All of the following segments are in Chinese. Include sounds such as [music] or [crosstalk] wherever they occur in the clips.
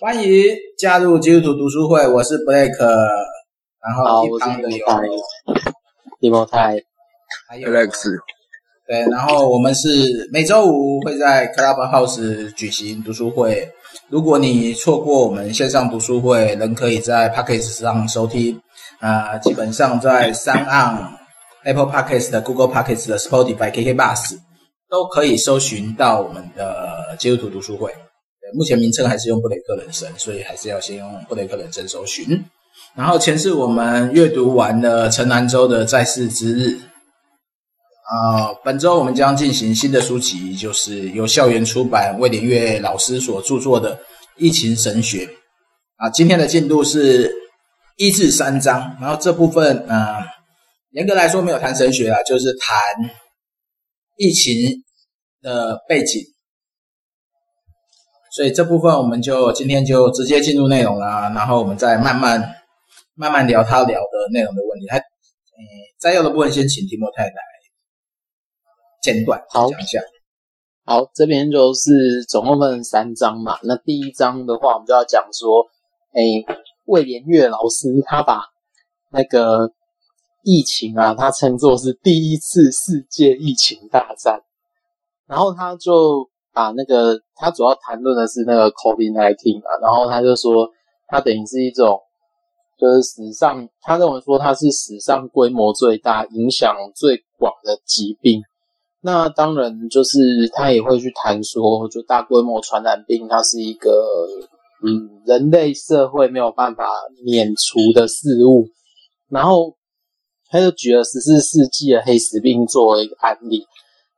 欢迎加入基督徒读书会，我是 Blake，然后一旁的有提摩太，还有 Alex，对，然后我们是每周五会在 Clubhouse 举行读书会。如果你错过我们线上读书会，仍可以在 Podcast 上收听。啊、呃，基本上在 SoundOn、Apple Podcast、Google Podcast 的 Spotify、KK Bus 都可以搜寻到我们的基督徒读书会。目前名称还是用布雷克人生，所以还是要先用布雷克人生搜寻。然后前次我们阅读完了陈南州的在世之日。啊、本周我们将进行新的书籍，就是由校园出版魏连岳老师所著作的《疫情神学》啊。今天的进度是一至三章，然后这部分啊、严格来说没有谈神学啊，就是谈疫情的背景。所以这部分我们就今天就直接进入内容啦，然后我们再慢慢慢慢聊他聊的内容的问题。他，嗯，摘要的部分先请提莫太来。简短好讲一下。好，这边就是总共分三章嘛。那第一章的话，我们就要讲说，诶，魏连月老师他把那个疫情啊，他称作是第一次世界疫情大战。然后他就把那个他主要谈论的是那个 COVID-19 啊，然后他就说，他等于是一种，就是史上他认为说它是史上规模最大、影响最广的疾病。那当然，就是他也会去谈说，就大规模传染病，它是一个嗯，人类社会没有办法免除的事物。然后他就举了十四世纪的黑死病作为一个案例。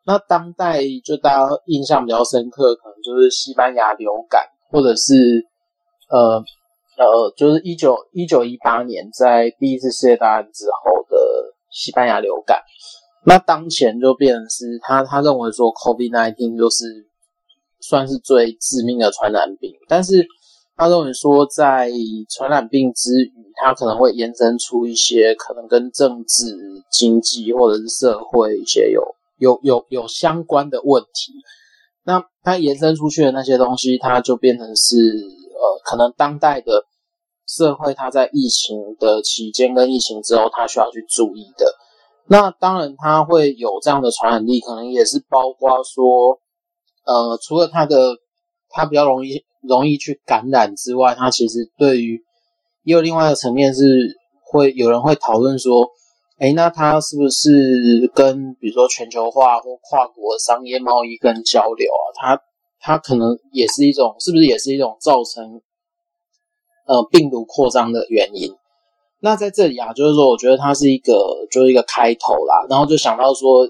那当代就大家印象比较深刻，可能就是西班牙流感，或者是呃呃，就是一九一九一八年在第一次世界大战之后的西班牙流感。那当前就变成是他，他认为说 COVID-19 就是算是最致命的传染病，但是他认为说在传染病之余，它可能会延伸出一些可能跟政治、经济或者是社会一些有有有有相关的问题。那它延伸出去的那些东西，它就变成是呃，可能当代的社会，它在疫情的期间跟疫情之后，它需要去注意的。那当然，它会有这样的传染力，可能也是包括说，呃，除了它的它比较容易容易去感染之外，它其实对于也有另外一个层面是会有人会讨论说，诶，那它是不是跟比如说全球化或跨国商业贸易跟交流啊，它它可能也是一种，是不是也是一种造成呃病毒扩张的原因？那在这里啊，就是说，我觉得它是一个，就是一个开头啦。然后就想到说，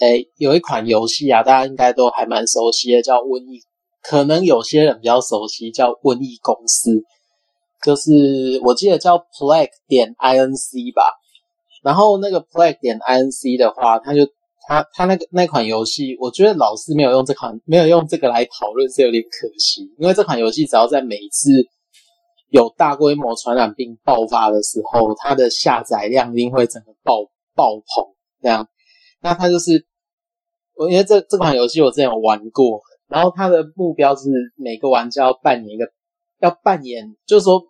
诶，有一款游戏啊，大家应该都还蛮熟悉的，叫《瘟疫》。可能有些人比较熟悉，叫《瘟疫公司》，就是我记得叫 Plague 点 Inc 吧。然后那个 Plague 点 Inc 的话，他就他他那个那款游戏，我觉得老师没有用这款，没有用这个来讨论是有点可惜，因为这款游戏只要在每一次。有大规模传染病爆发的时候，它的下载量一定会整个爆爆棚。这样，那它就是，我因为这这款游戏我之前有玩过，然后它的目标是每个玩家要扮演一个，要扮演，就是说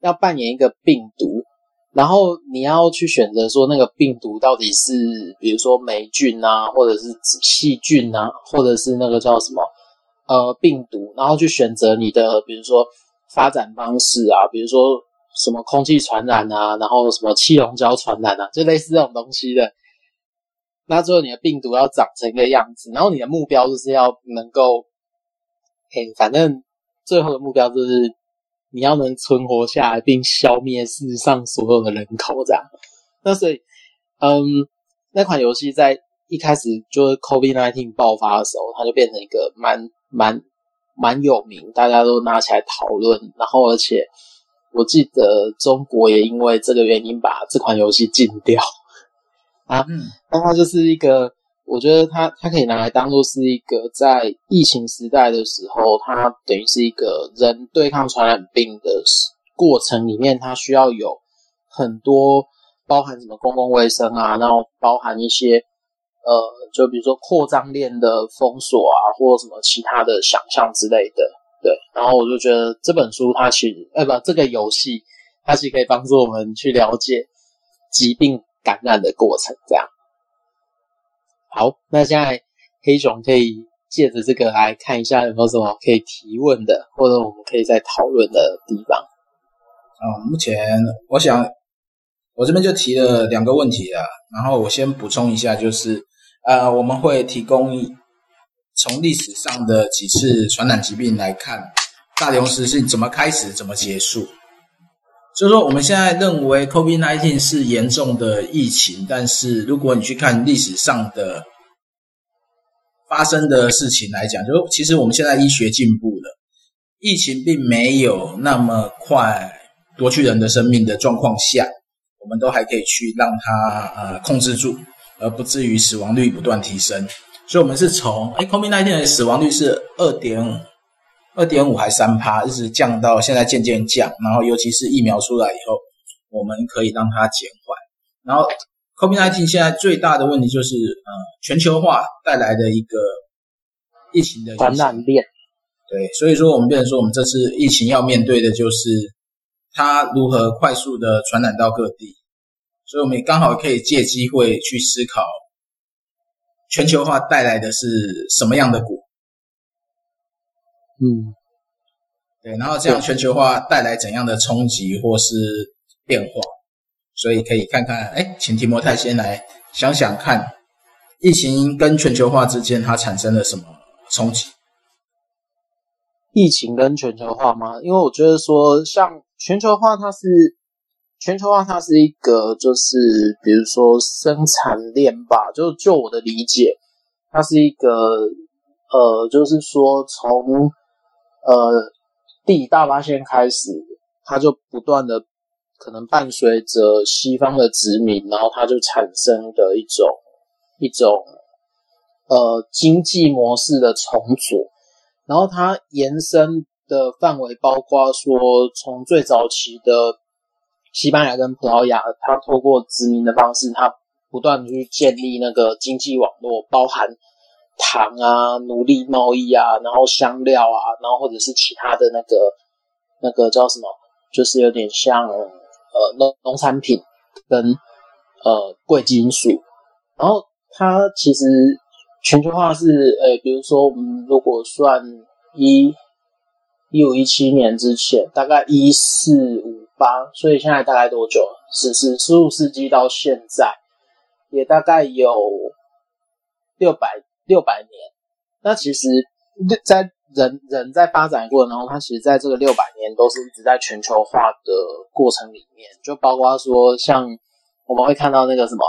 要扮演一个病毒，然后你要去选择说那个病毒到底是，比如说霉菌啊，或者是细菌啊，或者是那个叫什么呃病毒，然后去选择你的，比如说。发展方式啊，比如说什么空气传染啊，然后什么气溶胶传染啊，就类似这种东西的。那最后你的病毒要长成一个样子，然后你的目标就是要能够，嘿，反正最后的目标就是你要能存活下来，并消灭世上所有的人口这样。那所以，嗯，那款游戏在一开始就是 COVID-19 爆发的时候，它就变成一个蛮蛮。蛮有名，大家都拿起来讨论，然后而且我记得中国也因为这个原因把这款游戏禁掉啊。嗯，那它就是一个，我觉得它它可以拿来当做是一个在疫情时代的时候，它等于是一个人对抗传染病的过程里面，它需要有很多包含什么公共卫生啊，然后包含一些。呃，就比如说扩张链的封锁啊，或什么其他的想象之类的。对，然后我就觉得这本书它其实，哎不，这个游戏它其实可以帮助我们去了解疾病感染的过程，这样。好，那现在黑熊可以借着这个来看一下有没有什么可以提问的，或者我们可以再讨论的地方。嗯，目前我想我这边就提了两个问题啊，然后我先补充一下，就是呃，我们会提供从历史上的几次传染疾病来看，大流行是怎么开始，怎么结束。就是说，我们现在认为 COVID-19 是严重的疫情，但是如果你去看历史上的发生的事情来讲，就其实我们现在医学进步了，疫情并没有那么快夺去人的生命的状况下，我们都还可以去让它呃控制住，而不至于死亡率不断提升。所以，我们是从哎，COVID-19 的死亡率是二点二点五还三趴，一直降到现在渐渐降。然后，尤其是疫苗出来以后，我们可以让它减缓。然后，COVID-19 现在最大的问题就是呃，全球化带来的一个疫情的传染链。对，所以说我们变成说，我们这次疫情要面对的就是它如何快速的传染到各地。所以，我们也刚好可以借机会去思考。全球化带来的是什么样的果？嗯，对，然后这样全球化带来怎样的冲击或是变化？所以可以看看，哎，请提摩太先来想想看，疫情跟全球化之间它产生了什么冲击？疫情跟全球化吗？因为我觉得说，像全球化，它是。全球化它是一个，就是比如说生产链吧，就就我的理解，它是一个，呃，就是说从呃地理大发现开始，它就不断的可能伴随着西方的殖民，然后它就产生的一种一种呃经济模式的重组，然后它延伸的范围包括说从最早期的。西班牙跟葡萄牙，它透过殖民的方式，它不断的去建立那个经济网络，包含糖啊、奴隶贸易啊，然后香料啊，然后或者是其他的那个那个叫什么，就是有点像呃农农产品跟呃贵金属。然后它其实全球化是，呃，比如说我们如果算一一五一七年之前，大概一四五。八，所以现在大概多久了？十四十五世纪到现在，也大概有六百六百年。那其实，在人人在发展过程当中，它其实在这个六百年都是一直在全球化的过程里面，就包括说，像我们会看到那个什么，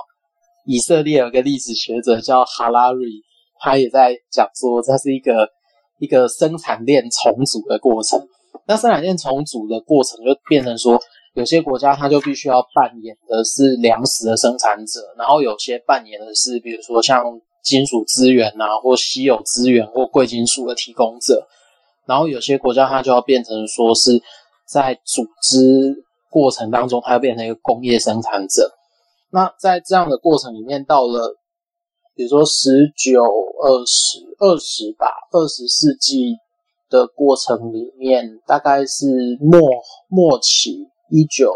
以色列有个历史学者叫哈拉瑞，他也在讲说，这是一个一个生产链重组的过程。那生产链重组的过程就变成说，有些国家它就必须要扮演的是粮食的生产者，然后有些扮演的是，比如说像金属资源啊，或稀有资源或贵金属的提供者，然后有些国家它就要变成说是在组织过程当中，它要变成一个工业生产者。那在这样的过程里面，到了比如说十九、二十、二十吧，二十世纪。的过程里面，大概是末末期一九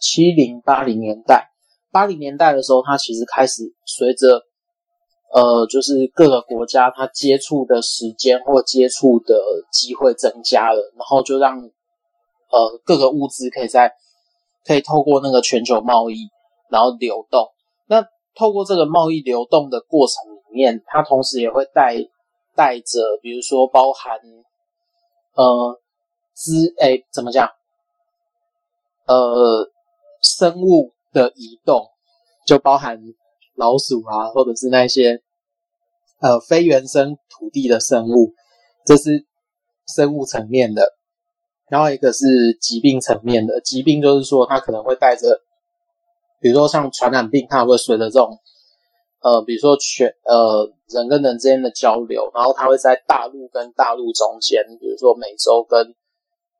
七零八零年代，八零年代的时候，它其实开始随着呃，就是各个国家它接触的时间或接触的机会增加了，然后就让呃各个物资可以在可以透过那个全球贸易然后流动。那透过这个贸易流动的过程里面，它同时也会带。带着，比如说包含，呃，资，诶，怎么讲？呃，生物的移动，就包含老鼠啊，或者是那些，呃，非原生土地的生物，这是生物层面的。然后一个是疾病层面的，疾病就是说它可能会带着，比如说像传染病，它会随着这种。呃，比如说全呃人跟人之间的交流，然后它会在大陆跟大陆中间，比如说美洲跟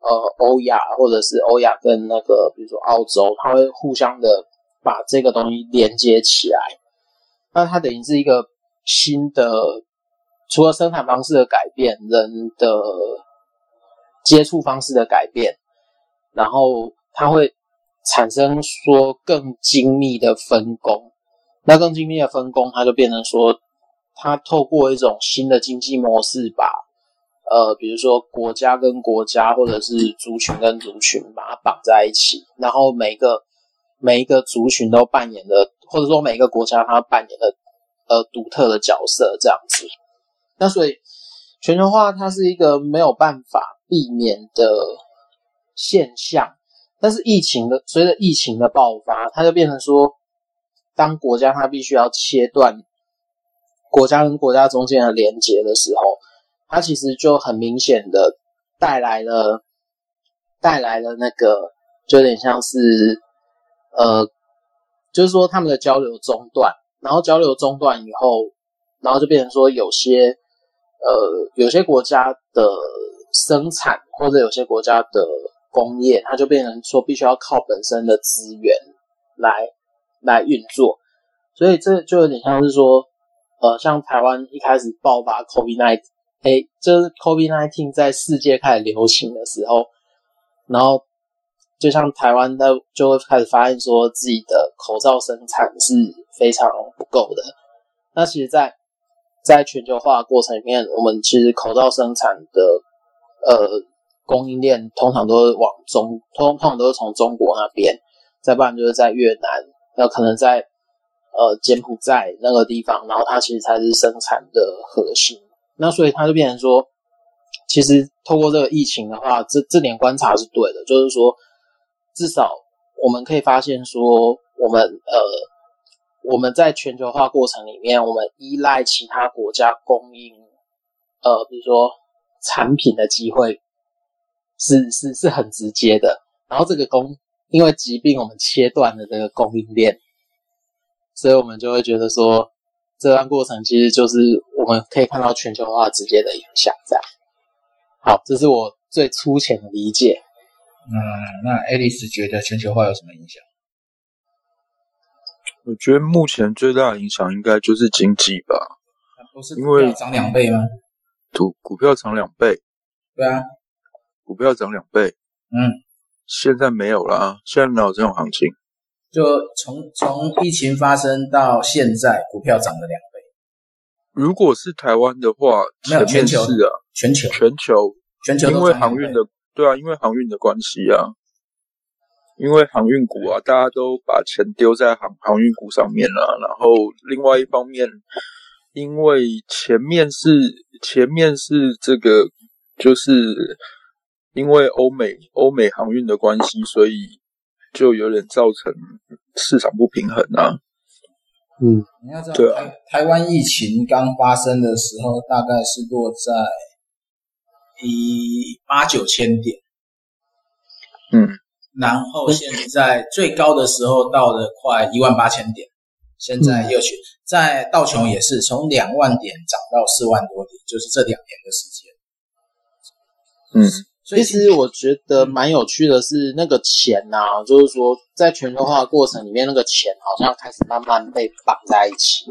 呃欧亚，或者是欧亚跟那个比如说澳洲，它会互相的把这个东西连接起来。那它等于是一个新的，除了生产方式的改变，人的接触方式的改变，然后它会产生说更精密的分工。那更精密的分工，它就变成说，它透过一种新的经济模式，把呃，比如说国家跟国家，或者是族群跟族群，把它绑在一起，然后每个每一个族群都扮演了，或者说每个国家它扮演的呃独特的角色，这样子。那所以全球化它是一个没有办法避免的现象，但是疫情的随着疫情的爆发，它就变成说，当国家它必须要切断国家跟国家中间的连接的时候，它其实就很明显的带来了带来了那个，就有点像是呃，就是说他们的交流中断，然后交流中断以后，然后就变成说有些呃有些国家的生产或者有些国家的工业，它就变成说必须要靠本身的资源来。来运作，所以这就有点像是说，呃，像台湾一开始爆发 COVID-19，哎，就是 COVID-19 在世界开始流行的时候，然后就像台湾，它就会开始发现说自己的口罩生产是非常不够的。那其实在，在全球化过程里面，我们其实口罩生产的呃供应链通常都是往中，通通常都是从中国那边，再不然就是在越南。那可能在呃柬埔寨那个地方，然后它其实才是生产的核心。那所以它就变成说，其实透过这个疫情的话，这这点观察是对的，就是说至少我们可以发现说，我们呃我们在全球化过程里面，我们依赖其他国家供应呃比如说产品的机会是是是很直接的。然后这个供因为疾病，我们切断了这个供应链，所以我们就会觉得说，这段过程其实就是我们可以看到全球化直接的影响在。好，这是我最粗浅的理解。嗯，那 Alice 觉得全球化有什么影响？我觉得目前最大的影响应该就是经济吧。不是股票涨两倍吗？股股票涨两倍。对啊，股票涨两倍。嗯。现在没有了，现在没有这种行情。就从从疫情发生到现在，股票涨了两倍。如果是台湾的话，没有全球是啊，全球全球全球，因为航运的对啊，因为航运的关系啊，因为航运股啊，大家都把钱丢在航航运股上面了。然后另外一方面，因为前面是前面是这个就是。因为欧美欧美航运的关系，所以就有点造成市场不平衡啊。嗯，你要知道，对啊，台湾疫情刚发生的时候，大概是落在一八九千点。嗯，然后现在最高的时候到了快一万八千点，现在又去在道琼也是从两万点涨到四万多点，就是这两年的时间。嗯。其实我觉得蛮有趣的是，那个钱呐、啊，就是说，在全球化过程里面，那个钱好像开始慢慢被绑在一起，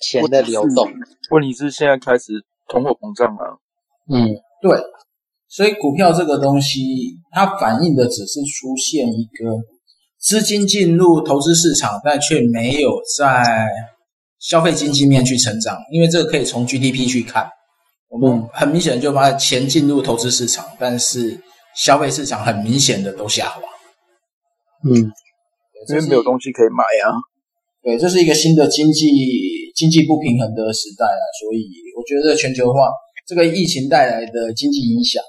钱的流动。问题是现在开始通货膨胀了。嗯，对。所以股票这个东西，它反映的只是出现一个资金进入投资市场，但却没有在消费经济面去成长，因为这个可以从 GDP 去看。我们很明显就把钱进入投资市场，但是消费市场很明显的都下滑。嗯，因为没有东西可以买啊。对，这是一个新的经济经济不平衡的时代啊，所以我觉得全球化这个疫情带来的经济影响，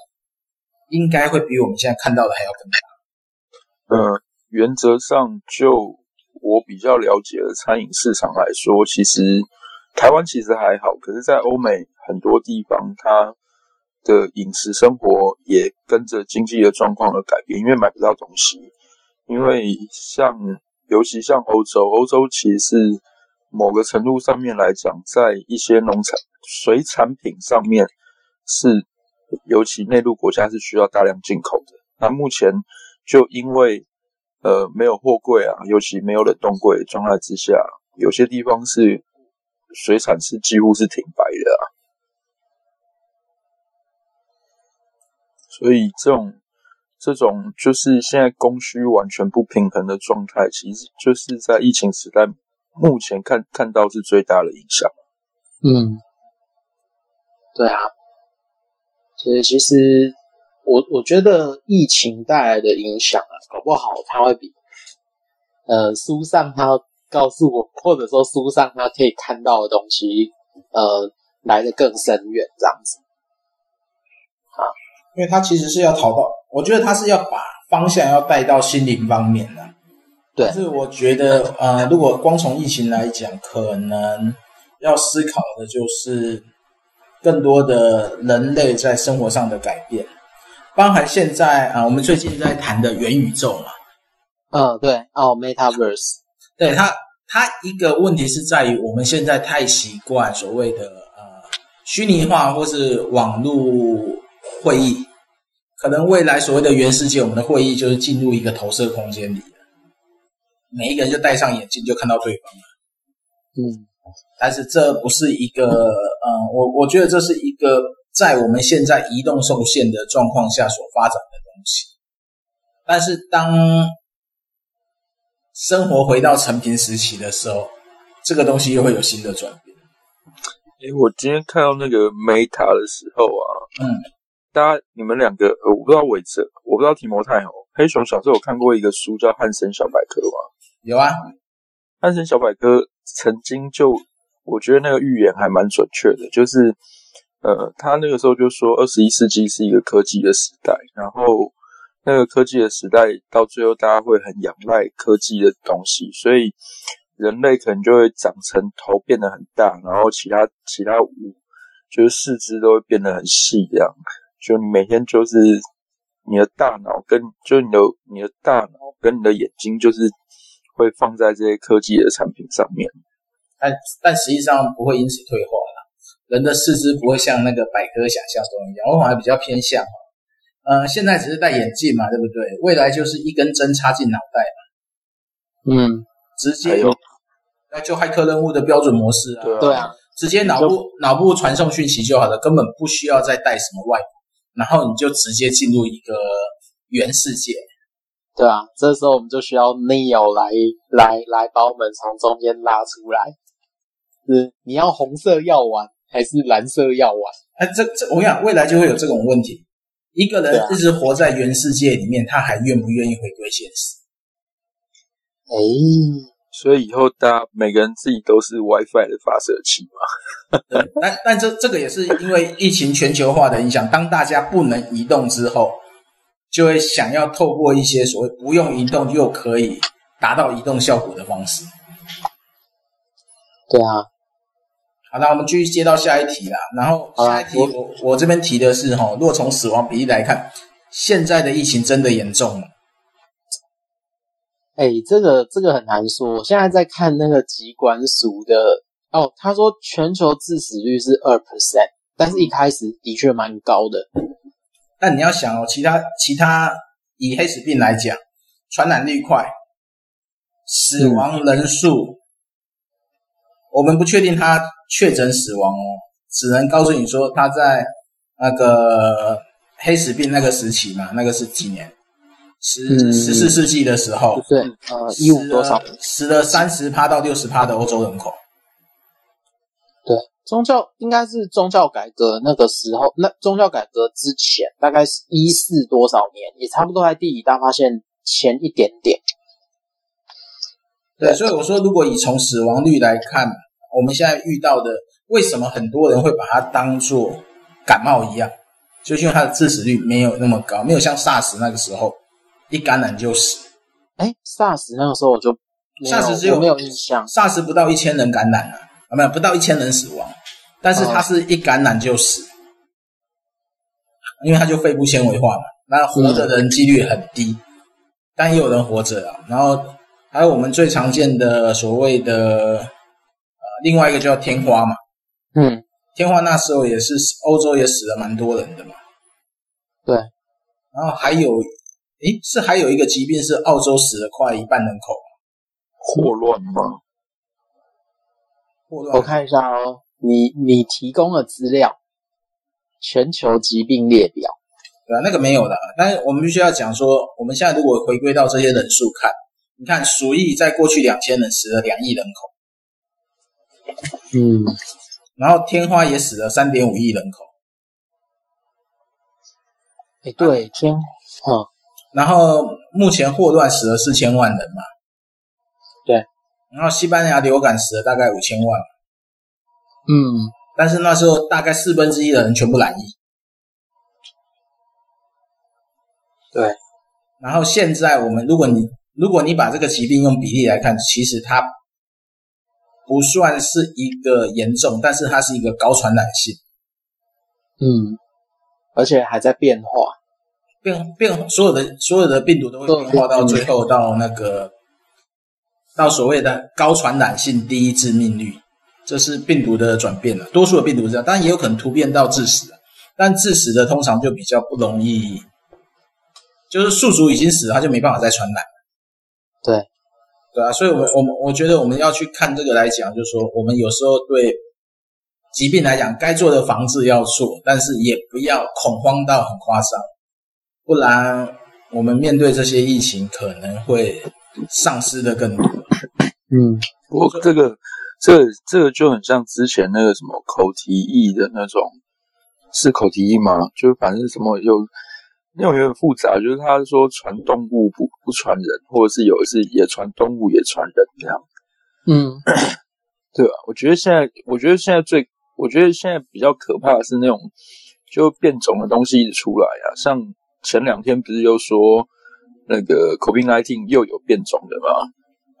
应该会比我们现在看到的还要更大。呃，原则上就我比较了解的餐饮市场来说，其实台湾其实还好，可是在欧美。很多地方，它的饮食生活也跟着经济的状况而改变，因为买不到东西。因为像，尤其像欧洲，欧洲其实某个程度上面来讲，在一些农产水产品上面是，尤其内陆国家是需要大量进口的。那目前就因为呃没有货柜啊，尤其没有冷冻柜的状态之下，有些地方是水产是几乎是停摆的啊。所以这种这种就是现在供需完全不平衡的状态，其实就是在疫情时代目前看看到是最大的影响。嗯，对啊，所以其实我我觉得疫情带来的影响啊，搞不好它会比呃书上它告诉我，或者说书上它可以看到的东西，呃，来的更深远这样子。因为他其实是要逃到，我觉得他是要把方向要带到心灵方面的。对，但是我觉得，呃，如果光从疫情来讲，可能要思考的就是更多的人类在生活上的改变，包含现在啊、呃，我们最近在谈的元宇宙嘛。嗯，对，哦，Metaverse，对它，它一个问题是在于我们现在太习惯所谓的呃虚拟化或是网络。会议。可能未来所谓的元世界，我们的会议就是进入一个投射空间里，每一个人就戴上眼镜就看到对方了。嗯，但是这不是一个，嗯，我我觉得这是一个在我们现在移动受限的状况下所发展的东西。但是当生活回到成平时期的时候，这个东西又会有新的转变。诶，我今天看到那个 Meta 的时候啊，嗯。大家，你们两个，呃，我不知道伟哲，我不知道提摩太哦。黑熊小时候有看过一个书叫《汉森小百科》吗？有啊，《安神小百科》曾经就，我觉得那个预言还蛮准确的，就是，呃，他那个时候就说，二十一世纪是一个科技的时代，然后那个科技的时代到最后，大家会很仰赖科技的东西，所以人类可能就会长成头变得很大，然后其他其他五就是四肢都会变得很细这样。就每天就是你的大脑跟就你的你的大脑跟你的眼睛就是会放在这些科技的产品上面，但但实际上不会因此退化了。人的四肢不会像那个百科想象中一样，我反而比较偏向，呃，现在只是戴眼镜嘛，对不对？未来就是一根针插进脑袋嘛，嗯，直接那就骇客任务的标准模式啊，对啊，直接脑部脑部传送讯息就好了，根本不需要再带什么外。然后你就直接进入一个原世界，对啊，这时候我们就需要 Neo 来来来把我们从中间拉出来。是你要红色药丸还是蓝色药丸？哎，这这我想未来就会有这种问题。一个人一直活在原世界里面，他还愿不愿意回归现实？哎。所以以后大家每个人自己都是 WiFi 的发射器嘛？对，但但这这个也是因为疫情全球化的影响，当大家不能移动之后，就会想要透过一些所谓不用移动又可以达到移动效果的方式。对啊，好，那我们继续接到下一题啦。然后下一题我我，我这边提的是哈，如果从死亡比例来看，现在的疫情真的严重吗？哎，这个这个很难说。我现在在看那个疾管署的哦，他说全球致死率是二 percent，但是一开始的确蛮高的。但你要想哦，其他其他以黑死病来讲，传染率快，死亡人数，嗯、我们不确定他确诊死亡哦，只能告诉你说他在那个黑死病那个时期嘛，那个是几年？十十四世纪的时候，对，呃，一五多少？死了三十趴到六十趴的欧洲人口。对，宗教应该是宗教改革那个时候，那宗教改革之前，大概是一四多少年，也差不多在地理大发现前一点点。对，所以我说，如果以从死亡率来看，我们现在遇到的，为什么很多人会把它当做感冒一样？就是因为它的致死率没有那么高，没有像 SARS 那个时候。一感染就死，哎，SARS 那个时候我就 SARS 只有没有印象，SARS 不到一千人感染了，啊，没有不到一千人死亡，但是他是一感染就死，嗯、因为他就肺部纤维化嘛，那活着的人几率很低，嗯、但也有人活着啊。然后还有我们最常见的所谓的呃，另外一个叫天花嘛，嗯，天花那时候也是欧洲也死了蛮多人的嘛，对，然后还有。诶，是还有一个疾病是澳洲死了快一半人口，霍乱吗？霍乱，我看一下哦，你你提供的资料，全球疾病列表，对啊，那个没有的。但是我们必须要讲说，我们现在如果回归到这些人数看，你看鼠疫在过去两千年死了两亿人口，嗯，然后天花也死了三点五亿人口，哎，对，天，嗯，然后目前霍乱死了四千万人嘛，对，然后西班牙流感死了大概五千万，嗯，但是那时候大概四分之一的人全部染疫。对，然后现在我们，如果你如果你把这个疾病用比例来看，其实它不算是一个严重，但是它是一个高传染性。嗯，而且还在变化，变变所有的所有的病毒都会变化到最后到那个到所谓的高传染性低致命率，这是病毒的转变了。多数的病毒是这样，当然也有可能突变到致死，但致死的通常就比较不容易。就是宿主已经死了，他就没办法再传染。对，对啊，所以我，们我们我觉得我们要去看这个来讲，就是说，我们有时候对疾病来讲，该做的防治要做，但是也不要恐慌到很夸张，不然我们面对这些疫情可能会丧失的更多。嗯，不过这个这个、这个就很像之前那个什么口蹄疫的那种，是口蹄疫吗？就反正什么有。那种有点复杂，就是他说传动物不不传人，或者是有的是也传动物也传人这样。嗯，[clears throat] 对吧？我觉得现在，我觉得现在最，我觉得现在比较可怕的是那种就变种的东西一直出来啊。像前两天不是又说那个 COVID-19 又有变种的吗？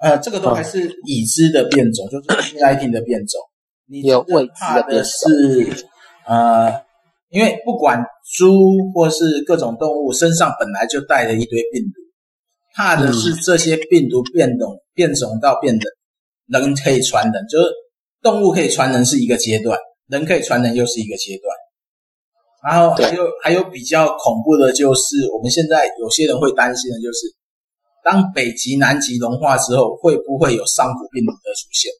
呃，这个都还是已知的变种，嗯、就是 COVID-19 的变种。[coughs] 你有未怕的是呃。因为不管猪或是各种动物身上本来就带了一堆病毒，怕的是这些病毒变种、变种到变得人可以传人，就是动物可以传人是一个阶段，人可以传人又是一个阶段。然后还有还有比较恐怖的就是，我们现在有些人会担心的就是，当北极、南极融化之后，会不会有上古病毒的出现？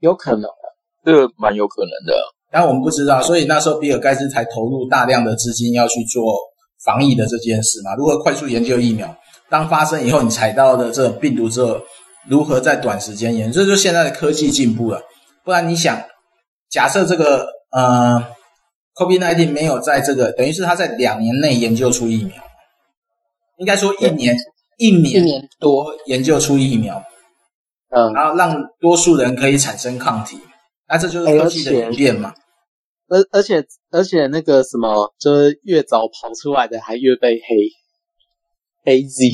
有可能，这个蛮有可能的。但我们不知道，所以那时候比尔盖茨才投入大量的资金要去做防疫的这件事嘛。如何快速研究疫苗？当发生以后，你采到的这种病毒之后，如何在短时间研究？这就是现在的科技进步了。不然你想，假设这个呃，COVID-19 没有在这个，等于是他在两年内研究出疫苗，应该说一年一年一年多研究出疫苗，嗯，然后让多数人可以产生抗体。那这就是科技的演变嘛？而而且而且那个什么，就是越早跑出来的还越被黑黑 Z。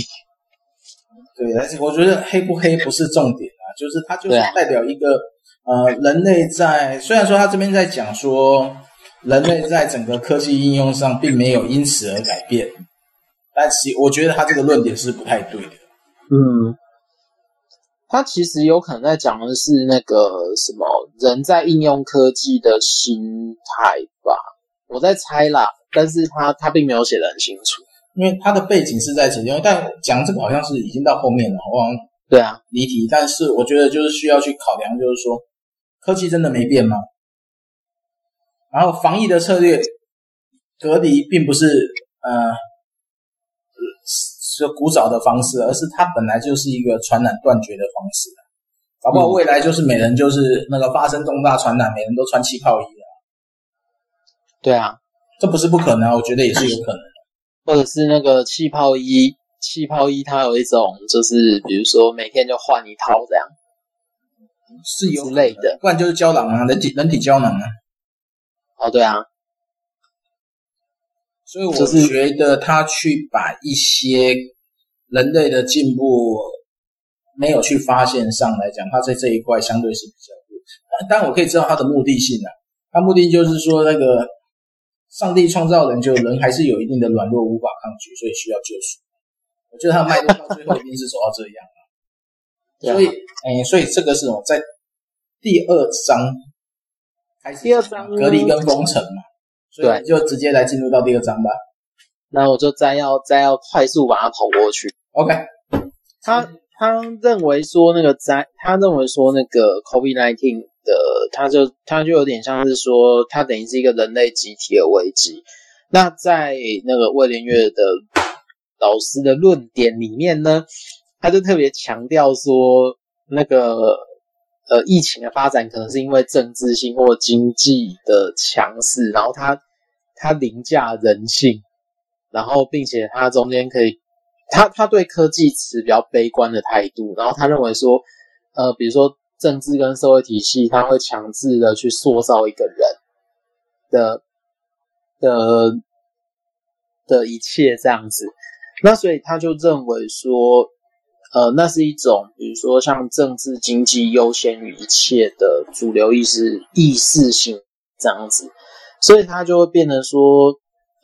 对，而且我觉得黑不黑不是重点啊，就是它就是代表一个、啊、呃，人类在虽然说他这边在讲说人类在整个科技应用上并没有因此而改变，但是我觉得他这个论点是不太对的。嗯。他其实有可能在讲的是那个什么人在应用科技的心态吧，我在猜啦，但是他他并没有写的很清楚，因为他的背景是在这里，但讲这个好像是已经到后面了，好像对啊，离题，但是我觉得就是需要去考量，就是说科技真的没变吗？然后防疫的策略隔离并不是呃。是古早的方式，而是它本来就是一个传染断绝的方式。搞不好未来就是每人就是那个发生重大传染，每人都穿气泡衣了。对啊，这不是不可能，我觉得也是有可能的。或者是那个气泡衣，气泡衣它有一种就是，比如说每天就换一套这样，是有之类的。不然就是胶囊啊，人体人体胶囊啊。哦，对啊。所以我觉得他去把一些人类的进步没有去发现上来讲，他在这一块相对是比较弱。但我可以知道他的目的性啊，他目的就是说那个上帝创造人，就人还是有一定的软弱，无法抗拒，所以需要救赎。我觉得他脉络到最后一定是走到这样啊。所以，哎，所以这个是我在第二章开始，第二章隔离跟封城嘛。对，就直接来进入到第二章吧。那我就再要再要快速把它跑过去。OK，他他认为说那个灾，他认为说那个 COVID-19 的，他就他就有点像是说，他等于是一个人类集体的危机。那在那个魏连月的老师的论点里面呢，他就特别强调说，那个呃疫情的发展可能是因为政治性或经济的强势，然后他他凌驾人性，然后并且他中间可以，他他对科技持比较悲观的态度，然后他认为说，呃，比如说政治跟社会体系，他会强制的去塑造一个人的。的的一切这样子，那所以他就认为说，呃，那是一种，比如说像政治经济优先于一切的主流意识意识性这样子，所以他就会变得说，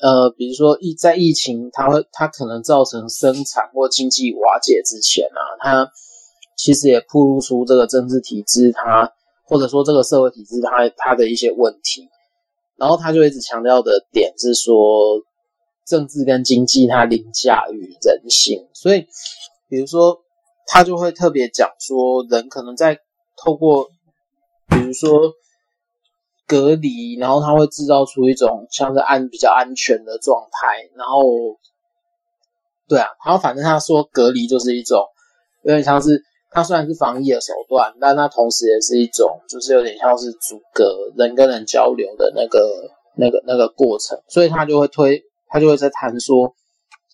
呃，比如说疫在疫情，它会它可能造成生产或经济瓦解之前啊，它其实也暴露出这个政治体制它或者说这个社会体制它它的一些问题。然后他就一直强调的点是说，政治跟经济它凌驾于人性，所以比如说他就会特别讲说，人可能在透过比如说隔离，然后他会制造出一种像是安比较安全的状态，然后对啊，然后反正他说隔离就是一种有点像是。它虽然是防疫的手段，但它同时也是一种，就是有点像是阻隔人跟人交流的那个、那个、那个过程。所以他就会推，他就会在谈说，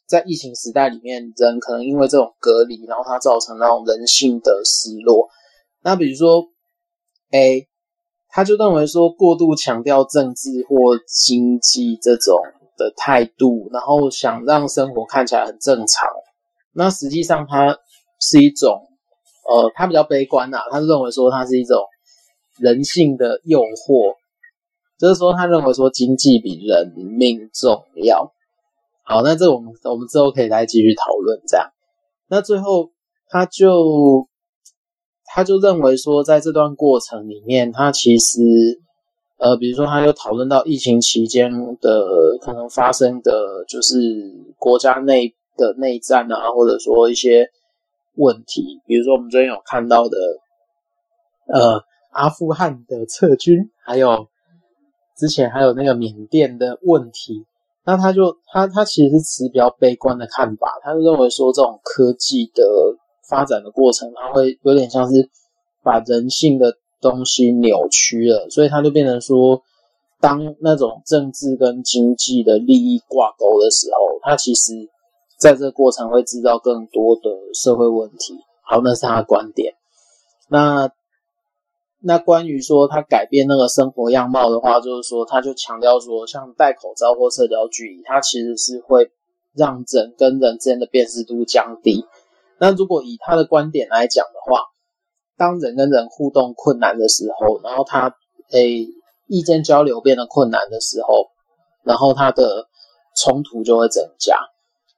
在疫情时代里面，人可能因为这种隔离，然后它造成那种人性的失落。那比如说，A，他就认为说，过度强调政治或经济这种的态度，然后想让生活看起来很正常，那实际上它是一种。呃，他比较悲观呐、他认为说它是一种人性的诱惑，就是说他认为说经济比人命重要。好，那这我们我们之后可以再继续讨论这样。那最后他就他就认为说，在这段过程里面，他其实呃，比如说他就讨论到疫情期间的可能发生的就是国家内的内战啊，或者说一些。问题，比如说我们最近有看到的，呃，阿富汗的撤军，还有之前还有那个缅甸的问题，那他就他他其实是持比较悲观的看法，他就认为说这种科技的发展的过程，它会有点像是把人性的东西扭曲了，所以他就变成说，当那种政治跟经济的利益挂钩的时候，他其实。在这个过程会制造更多的社会问题。好，那是他的观点。那那关于说他改变那个生活样貌的话，就是说他就强调说，像戴口罩或社交距离，它其实是会让人跟人之间的辨识度降低。那如果以他的观点来讲的话，当人跟人互动困难的时候，然后他诶意见交流变得困难的时候，然后他的冲突就会增加。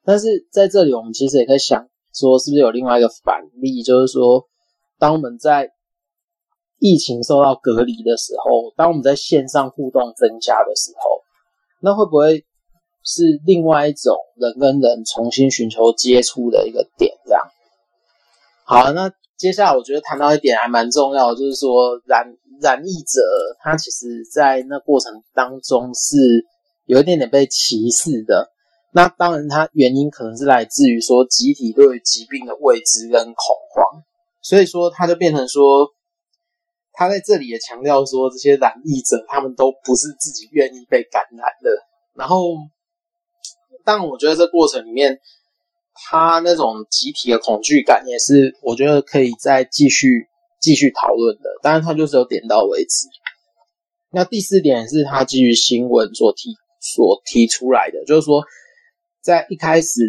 但是在这里，我们其实也可以想说，是不是有另外一个反例，就是说，当我们在疫情受到隔离的时候，当我们在线上互动增加的时候，那会不会是另外一种人跟人重新寻求接触的一个点？这样。好，那接下来我觉得谈到一点还蛮重要的，就是说染染疫者他其实在那过程当中是有一点点被歧视的。那当然，它原因可能是来自于说集体对于疾病的未知跟恐慌，所以说他就变成说，他在这里也强调说，这些染疫者他们都不是自己愿意被感染的。然后，但我觉得这过程里面，他那种集体的恐惧感也是我觉得可以再继续继续讨论的。当然，他就是有点到为止。那第四点是他基于新闻所提所提出来的，就是说。在一开始，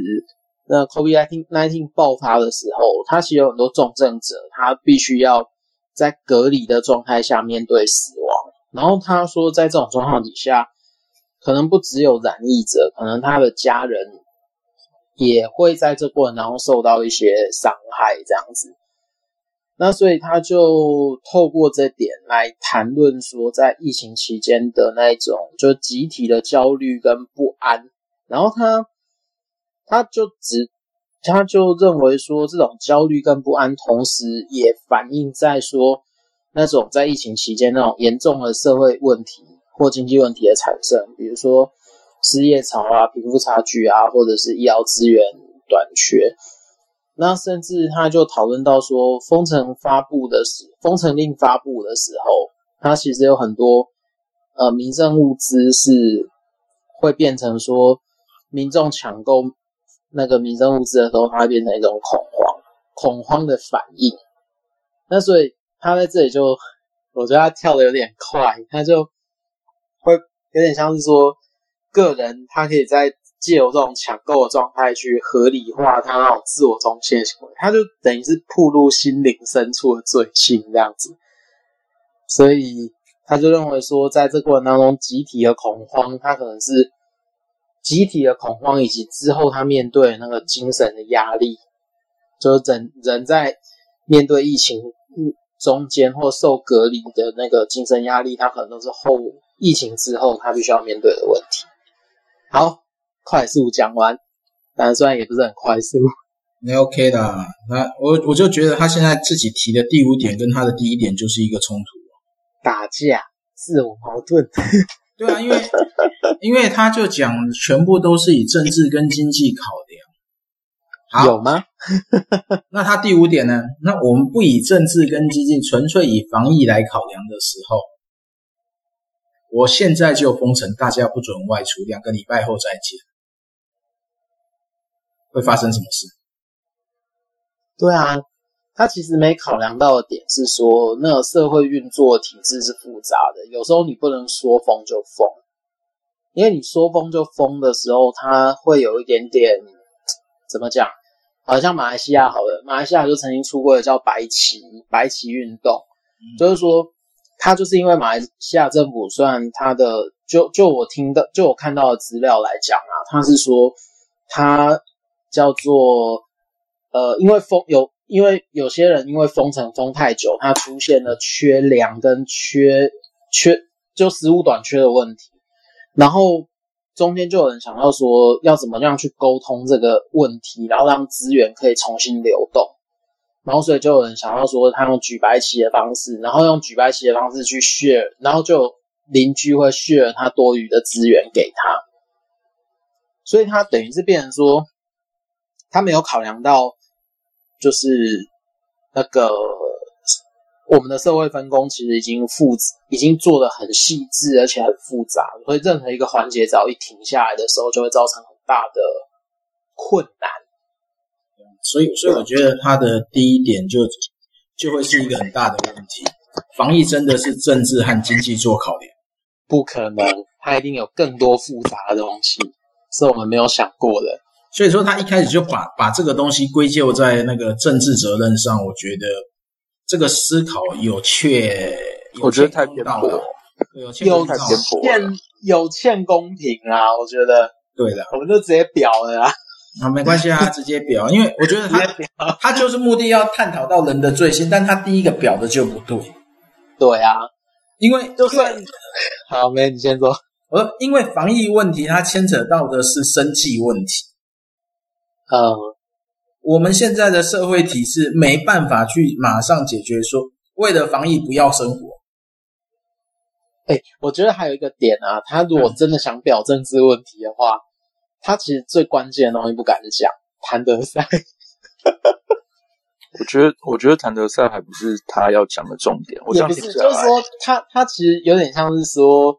那 COVID-19 爆发的时候，他其实有很多重症者，他必须要在隔离的状态下面对死亡。然后他说，在这种状况底下，可能不只有染疫者，可能他的家人也会在这过程当中受到一些伤害，这样子。那所以他就透过这点来谈论说，在疫情期间的那种就集体的焦虑跟不安。然后他。他就只，他就认为说，这种焦虑跟不安，同时也反映在说，那种在疫情期间那种严重的社会问题或经济问题的产生，比如说失业潮啊、贫富差距啊，或者是医疗资源短缺。那甚至他就讨论到说，封城发布的时，封城令发布的时候，它其实有很多呃民生物资是会变成说，民众抢购那个民生物资的时候，它会变成一种恐慌，恐慌的反应。那所以他在这里就，我觉得他跳的有点快，他就会有点像是说，个人他可以在。借由这种抢购的状态去合理化他那种自我中心的行为，他就等于是暴露心灵深处的罪行这样子，所以他就认为说，在这过程当中，集体的恐慌，他可能是集体的恐慌，以及之后他面对那个精神的压力，就是人人在面对疫情中间或受隔离的那个精神压力，他可能都是后疫情之后他必须要面对的问题。好。快速讲完，但虽然也不是很快速，你 OK 的。那我我就觉得他现在自己提的第五点跟他的第一点就是一个冲突，打架、自我矛盾。对啊，因为 [laughs] 因为他就讲全部都是以政治跟经济考量。好，有吗？那他第五点呢？那我们不以政治跟经济，纯粹以防疫来考量的时候，我现在就封城，大家不准外出，两个礼拜后再见。会发生什么事？对啊，他其实没考量到的点是说，那个社会运作体制是复杂的，有时候你不能说封就封，因为你说封就封的时候，它会有一点点怎么讲？好像马来西亚好了，马来西亚就曾经出过的叫白旗白旗运动，嗯、就是说，他就是因为马来西亚政府虽然他的就就我听到就我看到的资料来讲啊，他是说他。叫做呃，因为封有，因为有些人因为封城封太久，他出现了缺粮跟缺缺就食物短缺的问题，然后中间就有人想到说要怎么样去沟通这个问题，然后让资源可以重新流动，然后所以就有人想到说他用举白旗的方式，然后用举白旗的方式去 share，然后就邻居会 share 他多余的资源给他，所以他等于是变成说。他没有考量到，就是那个我们的社会分工其实已经复，已经做的很细致，而且很复杂，所以任何一个环节只要一停下来的时候，就会造成很大的困难。所以，所以我觉得他的第一点就就会是一个很大的问题。防疫真的是政治和经济做考量？不可能，它一定有更多复杂的东西，是我们没有想过的。所以说，他一开始就把把这个东西归咎在那个政治责任上，我觉得这个思考有欠，我觉得太偏颇了，有欠有欠有欠公平啊！我觉得对的，我们就直接表了啊！啊，没关系啊，[laughs] 直接表，因为我觉得他他就是目的要探讨到人的罪行，但他第一个表的就不对。对啊，因为就算好，没你先说。我说，因为防疫问题，它牵扯到的是生计问题。呃，我们现在的社会体制没办法去马上解决说，说为了防疫不要生活。哎，我觉得还有一个点啊，他如果真的想表政治问题的话，嗯、他其实最关键的东西不敢讲，谭德赛。[laughs] 我觉得，我觉得谭德赛还不是他要讲的重点。我也不是，就是说他他其实有点像是说，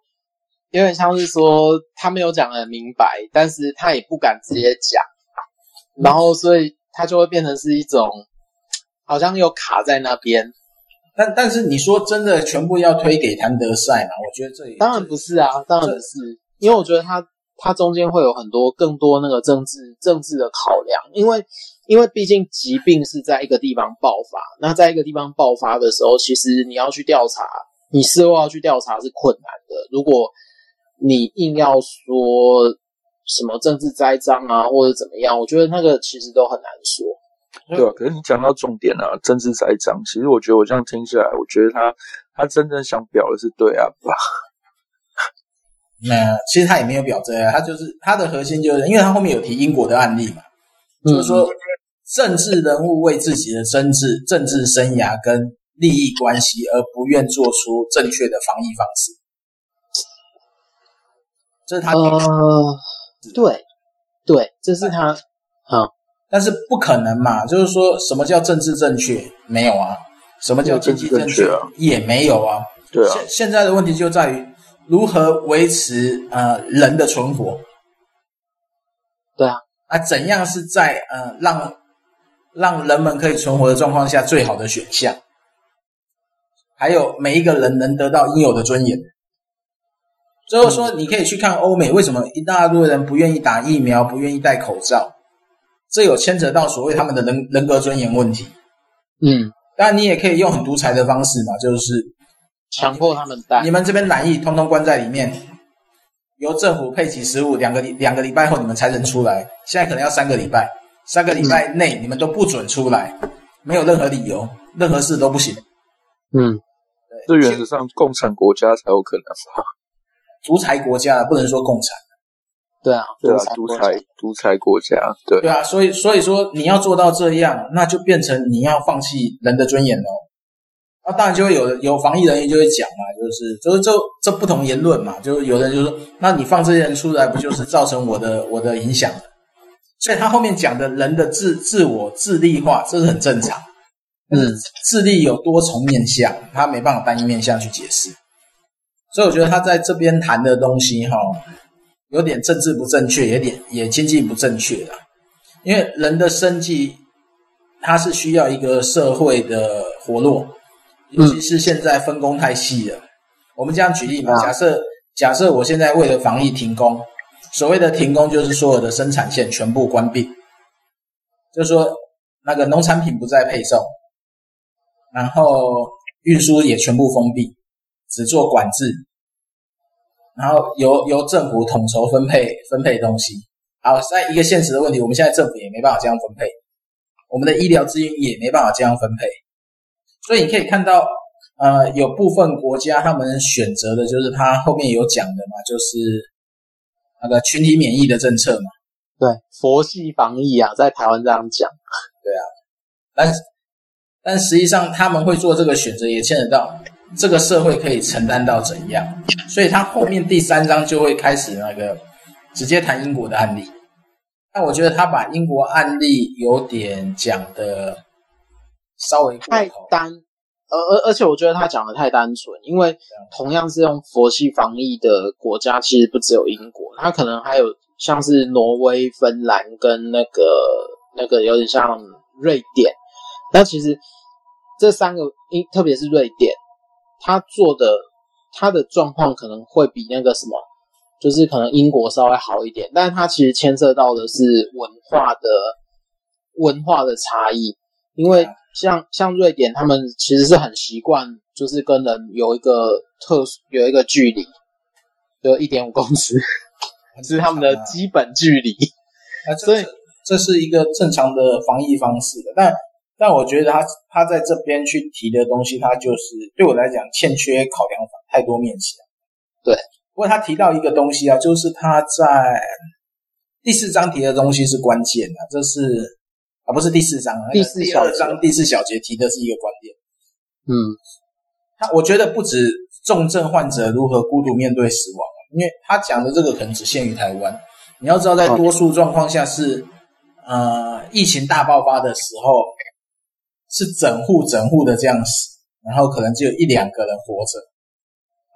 有点像是说他没有讲得很明白，但是他也不敢直接讲。嗯然后，所以它就会变成是一种，好像又卡在那边。但但是你说真的，全部要推给谭德塞嘛？我觉得这也当然不是啊，当然不是，因为我觉得它它中间会有很多更多那个政治政治的考量。因为因为毕竟疾病是在一个地方爆发，那在一个地方爆发的时候，其实你要去调查，你事后要去调查是困难的。如果你硬要说。什么政治栽赃啊，或者怎么样？我觉得那个其实都很难说。对啊，可是你讲到重点啊，政治栽赃，其实我觉得我这样听下来，我觉得他他真正想表的是对啊吧？那其实他也没有表这样，他就是他的核心就是，因为他后面有提英国的案例嘛，嗯、就是说政治人物为自己的政治政治生涯跟利益关系而不愿做出正确的防疫方式。这是他呃，对对，这是他啊，但是不可能嘛，就是说什么叫政治正确？没有啊，什么叫经济正确？啊、也没有啊。对啊，现现在的问题就在于如何维持呃人的存活。对啊，啊，怎样是在呃让让人们可以存活的状况下最好的选项？还有每一个人能得到应有的尊严。最后说，你可以去看欧美，为什么一大堆人不愿意打疫苗，不愿意戴口罩？这有牵扯到所谓他们的人人格尊严问题。嗯，当然你也可以用很独裁的方式嘛，就是强迫他们戴。你们这边染疫，通通关在里面，由政府配给食物，两个两个礼拜后你们才能出来。现在可能要三个礼拜，三个礼拜内你们都不准出来，没有任何理由，任何事都不行。嗯，对，这原则上共产国家才有可能吧。独裁国家不能说共产，对啊，对啊，独裁独裁国家，对对啊，所以所以说你要做到这样，那就变成你要放弃人的尊严喽。那当然就会有有防疫人员就会讲嘛，就是就是这这不同言论嘛，就是有人就说，那你放这些人出来，不就是造成我的 [laughs] 我的影响？所以他后面讲的人的自自我自立化，这是很正常。嗯，自立有多重面向，他没办法单一面向去解释。所以我觉得他在这边谈的东西哈，有点政治不正确，有点也经济不正确的。因为人的生计，它是需要一个社会的活络，尤其是现在分工太细了。我们这样举例嘛，假设假设我现在为了防疫停工，所谓的停工就是所有的生产线全部关闭，就是说那个农产品不再配送，然后运输也全部封闭。只做管制，然后由由政府统筹分配分配东西。好，在一个现实的问题，我们现在政府也没办法这样分配，我们的医疗资源也没办法这样分配。所以你可以看到，呃，有部分国家他们选择的就是他后面有讲的嘛，就是那个群体免疫的政策嘛。对，佛系防疫啊，在台湾这样讲。对啊，但但实际上他们会做这个选择，也牵扯到。这个社会可以承担到怎样？所以他后面第三章就会开始那个直接谈英国的案例。但我觉得他把英国案例有点讲的稍微太单，而而而且我觉得他讲的太单纯，因为同样是用佛系防疫的国家，其实不只有英国，他可能还有像是挪威、芬兰跟那个那个有点像瑞典。那其实这三个英，特别是瑞典。他做的，他的状况可能会比那个什么，就是可能英国稍微好一点，但是他其实牵涉到的是文化的文化的差异，因为像像瑞典，他们其实是很习惯，就是跟人有一个特殊有一个距离，就一点五公尺，是他们的基本距离，所以这是一个正常的防疫方式的，但。但我觉得他他在这边去提的东西，他就是对我来讲欠缺考量法，太多面向。对，不过他提到一个东西啊，就是他在第四章提的东西是关键的，这是啊不是第四章，第四小章第四小节提的是一个观点。嗯，他我觉得不止重症患者如何孤独面对死亡，因为他讲的这个可能只限于台湾。你要知道，在多数状况下是呃疫情大爆发的时候。是整户整户的这样死，然后可能只有一两个人活着，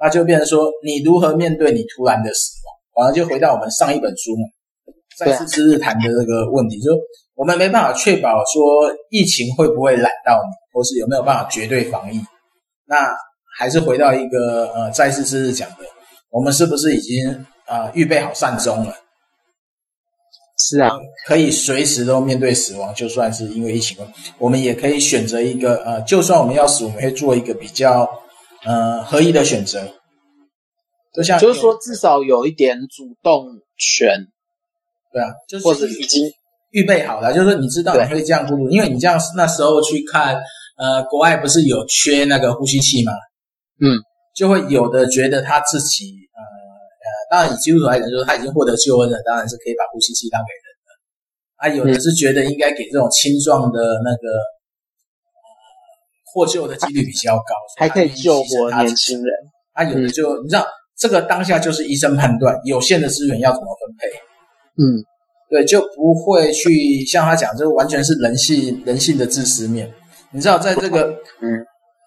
那就变成说你如何面对你突然的死亡？完了就回到我们上一本书嘛，再次之日谈的这个问题，就我们没办法确保说疫情会不会染到你，或是有没有办法绝对防疫。那还是回到一个呃再次之日讲的，我们是不是已经呃预备好善终了？是啊，可以随时都面对死亡，就算是因为疫情，我们也可以选择一个呃，就算我们要死，我们会做一个比较呃合一的选择。就像就是说，至少有一点主动权，对啊，就是或者已经预备好了，就是说你知道你会这样孤独，因为你这样那时候去看呃，国外不是有缺那个呼吸器吗？嗯，就会有的觉得他自己呃。呃，当然以基督徒来讲，就是他已经获得救恩了，当然是可以把呼吸器当给。啊，有的是觉得应该给这种青壮的那个获救的几率比较高，还可以救活年轻人。啊，有的就你知道，这个当下就是医生判断有限的资源要怎么分配。嗯，对，就不会去像他讲，这完全是人性人性的自私面。你知道，在这个嗯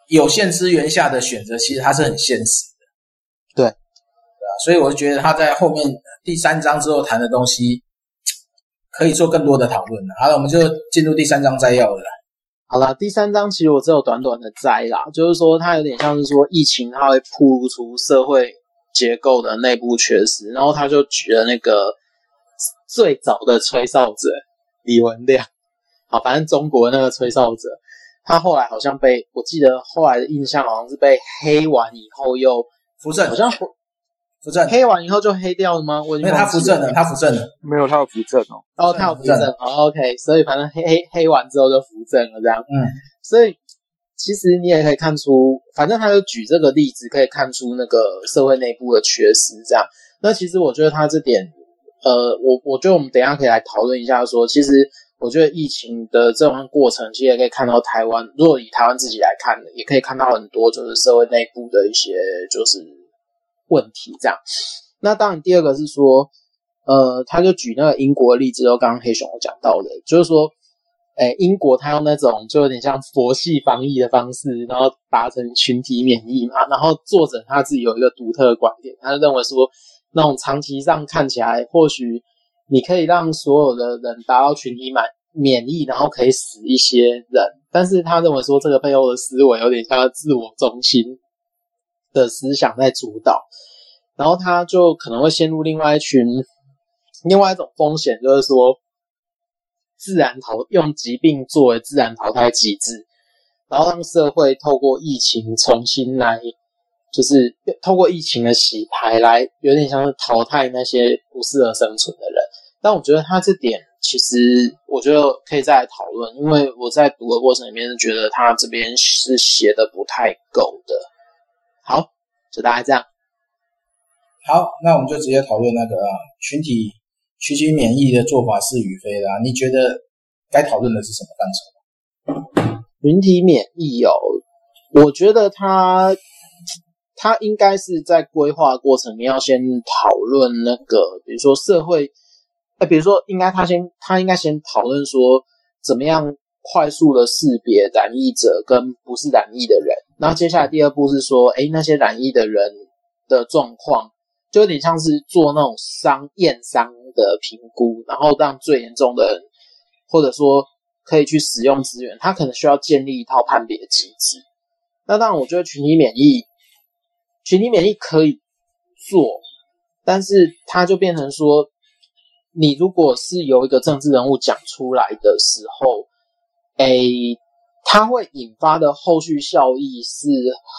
有限资源下的选择，其实它是很现实的。对，对啊，所以我就觉得他在后面第三章之后谈的东西，可以做更多的讨论了。好了，我们就进入第三章摘要了。好了，第三章其实我只有短短的摘啦，就是说它有点像是说疫情，它会铺露出社会结构的内部缺失，然后他就举了那个最早的吹哨者李文亮，好，反正中国那个吹哨者。他后来好像被，我记得后来的印象好像是被黑完以后又扶正，好像扶扶正，黑完以后就黑掉了吗？我没有，他扶正了，他扶正了，没有，他有扶正哦。哦，他有扶正，哦，OK，所以反正黑黑黑完之后就扶正了这样。嗯，所以其实你也可以看出，反正他就举这个例子，可以看出那个社会内部的缺失这样。那其实我觉得他这点，呃，我我觉得我们等一下可以来讨论一下说，说其实。我觉得疫情的这段过程，其实也可以看到台湾。如果以台湾自己来看，也可以看到很多就是社会内部的一些就是问题。这样，那当然第二个是说，呃，他就举那个英国的例子，就刚刚黑熊有讲到的，就是说，诶，英国他用那种就有点像佛系防疫的方式，然后达成群体免疫嘛。然后作者他自己有一个独特的观点，他就认为说，那种长期上看起来或许。你可以让所有的人达到群体满免疫，然后可以死一些人，但是他认为说这个背后的思维有点像自我中心的思想在主导，然后他就可能会陷入另外一群另外一种风险，就是说自然淘用疾病作为自然淘汰机制，然后让社会透过疫情重新来。就是透过疫情的洗牌来，有点像是淘汰那些不适合生存的人。但我觉得他这点其实，我觉得可以再来讨论，因为我在读的过程里面是觉得他这边是写的不太够的。好，就大概这样。好，那我们就直接讨论那个啊，群体群体免疫的做法是与非啦。你觉得该讨论的是什么范畴？群体免疫哦，我觉得他。他应该是在规划过程你要先讨论那个，比如说社会，哎，比如说应该他先，他应该先讨论说怎么样快速的识别染疫者跟不是染疫的人。然后接下来第二步是说，哎，那些染疫的人的状况，就有点像是做那种伤验伤的评估，然后让最严重的人，或者说可以去使用资源，他可能需要建立一套判别机制。那当然，我觉得群体免疫。群体免疫可以做，但是它就变成说，你如果是由一个政治人物讲出来的时候，诶，它会引发的后续效益是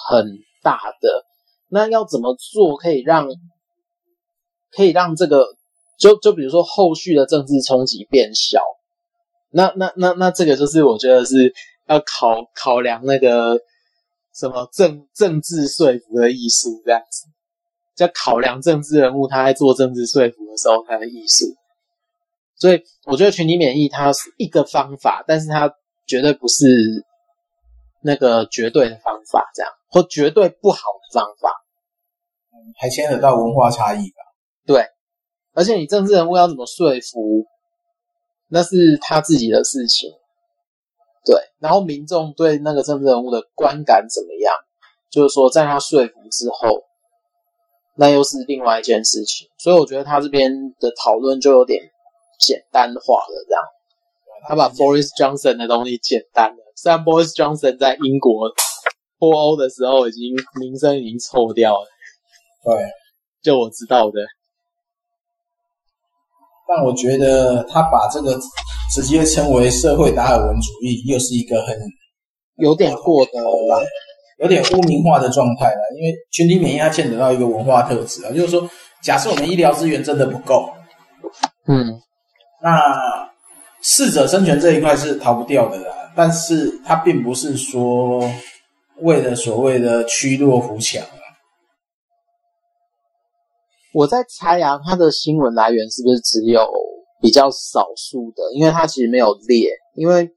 很大的。那要怎么做可以让可以让这个就就比如说后续的政治冲击变小？那那那那这个就是我觉得是要考考量那个。什么政政治说服的艺术这样子，在考量政治人物他在做政治说服的时候他的艺术。所以我觉得群体免疫它是一个方法，但是它绝对不是那个绝对的方法，这样或绝对不好的方法。还牵扯到文化差异吧？对，而且你政治人物要怎么说服，那是他自己的事情。对，然后民众对那个政治人物的观感怎么样？就是说，在他说服之后，那又是另外一件事情。所以我觉得他这边的讨论就有点简单化了，这样。他把 Boris Johnson 的东西简单了，虽然 Boris Johnson 在英国脱欧的时候已经名声已经臭掉了。对，就我知道的。但我觉得他把这个。直接称为社会达尔文主义，又是一个很有点过头了，有点污名化的状态了。因为群体免疫它牵扯到一个文化特质啊，就是说，假设我们医疗资源真的不够，嗯，那适者生存这一块是逃不掉的啦。但是它并不是说为了所谓的趋弱扶强啊。我在猜啊，它的新闻来源是不是只有？比较少数的，因为它其实没有列，因为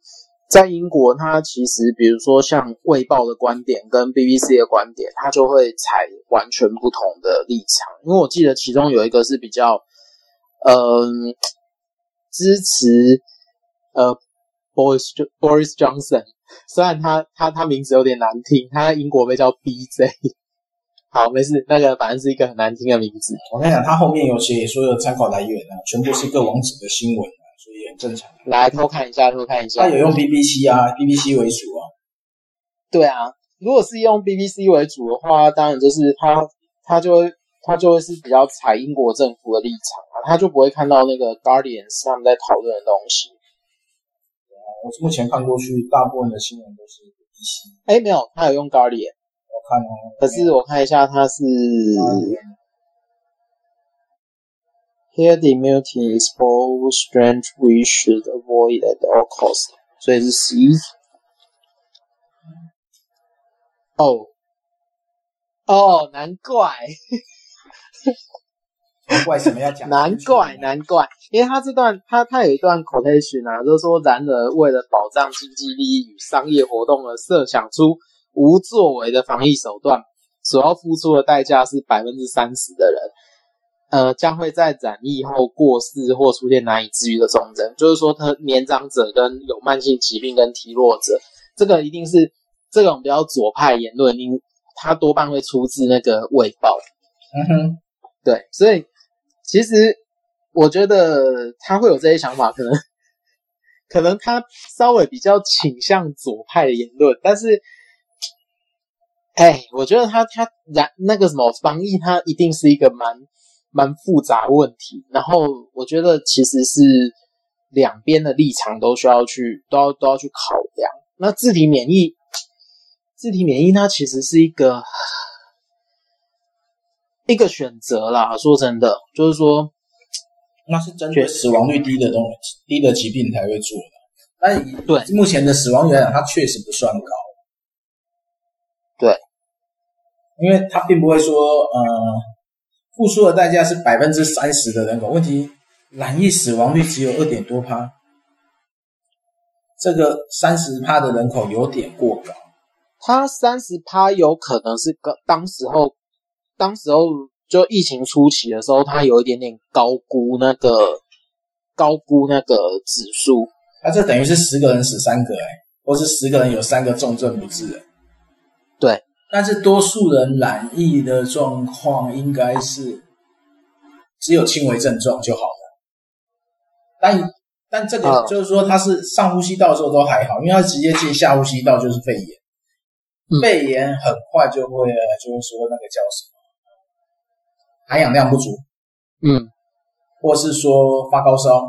在英国，它其实比如说像《卫报》的观点跟 BBC 的观点，它就会采完全不同的立场。因为我记得其中有一个是比较，嗯、支持呃 Boris Boris Johnson，虽然他他他名字有点难听，他在英国被叫 BJ。[laughs] 好，没事，那个反正是一个很难听的名字。我跟你讲，他后面有写所有参考来源啊，全部是各网址的新闻。所以很正常。来偷看一下，偷看一下。他有用 BBC 啊，BBC 为主啊。对啊，如果是用 BBC 为主的话，当然就是他，他就会，他就会是比较采英国政府的立场啊，他就不会看到那个 Guardian 他们在讨论的东西。我目前看过去，大部分的新闻都是 BBC。哎，没有，他有用 Guardian。我看哦。可是我看一下，他是。Here the muting is both strange we should avoid at all costs，所以是 C。哦，哦，难怪，难怪什么要讲？难怪，难怪，因为他这段，他他有一段 quotation 啊，就是说，然而为了保障经济利益与商业活动而设想出无作为的防疫手段，所要付出的代价是百分之三十的人。呃，将会在染疫后过世或出现难以治愈的重症，就是说，他年长者跟有慢性疾病跟体弱者，这个一定是这种比较左派言论，因他多半会出自那个《卫报》。嗯哼，对，所以其实我觉得他会有这些想法，可能可能他稍微比较倾向左派的言论，但是，哎，我觉得他他然那个什么防疫，他一定是一个蛮。蛮复杂问题，然后我觉得其实是两边的立场都需要去都要都要去考量。那自体免疫，自体免疫它其实是一个一个选择啦。说真的，就是说那是针对死亡率低的东西低的疾病才会做的。但对目前的死亡率它确实不算高。对，因为它并不会说呃。付出的代价是百分之三十的人口，问题染疫死亡率只有二点多趴，这个三十趴的人口有点过高。他三十趴有可能是个当时候，当时候就疫情初期的时候，他有一点点高估那个高估那个指数。那这等于是十个人死三个哎，或是十个人有三个重症不治。对。但是多数人染疫的状况应该是只有轻微症状就好了，但但这个就是说他是上呼吸道的时候都还好，因为他直接进下呼吸道就是肺炎，肺炎很快就会就是说那个叫什么含氧量不足，嗯，或是说发高烧，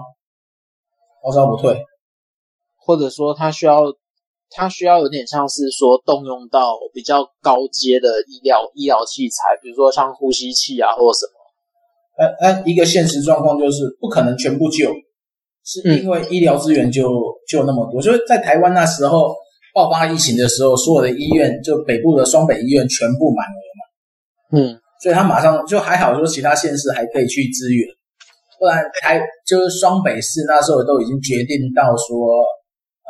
高烧不退，或者说他需要。他需要有点像是说动用到比较高阶的医疗医疗器材，比如说像呼吸器啊或什么。那那一个现实状况就是不可能全部救，是因为医疗资源就就那么多。就是在台湾那时候爆发疫情的时候，所有的医院就北部的双北医院全部满额嘛。嗯，所以他马上就还好，说其他县市还可以去支援，不然台就是双北市那时候都已经决定到说。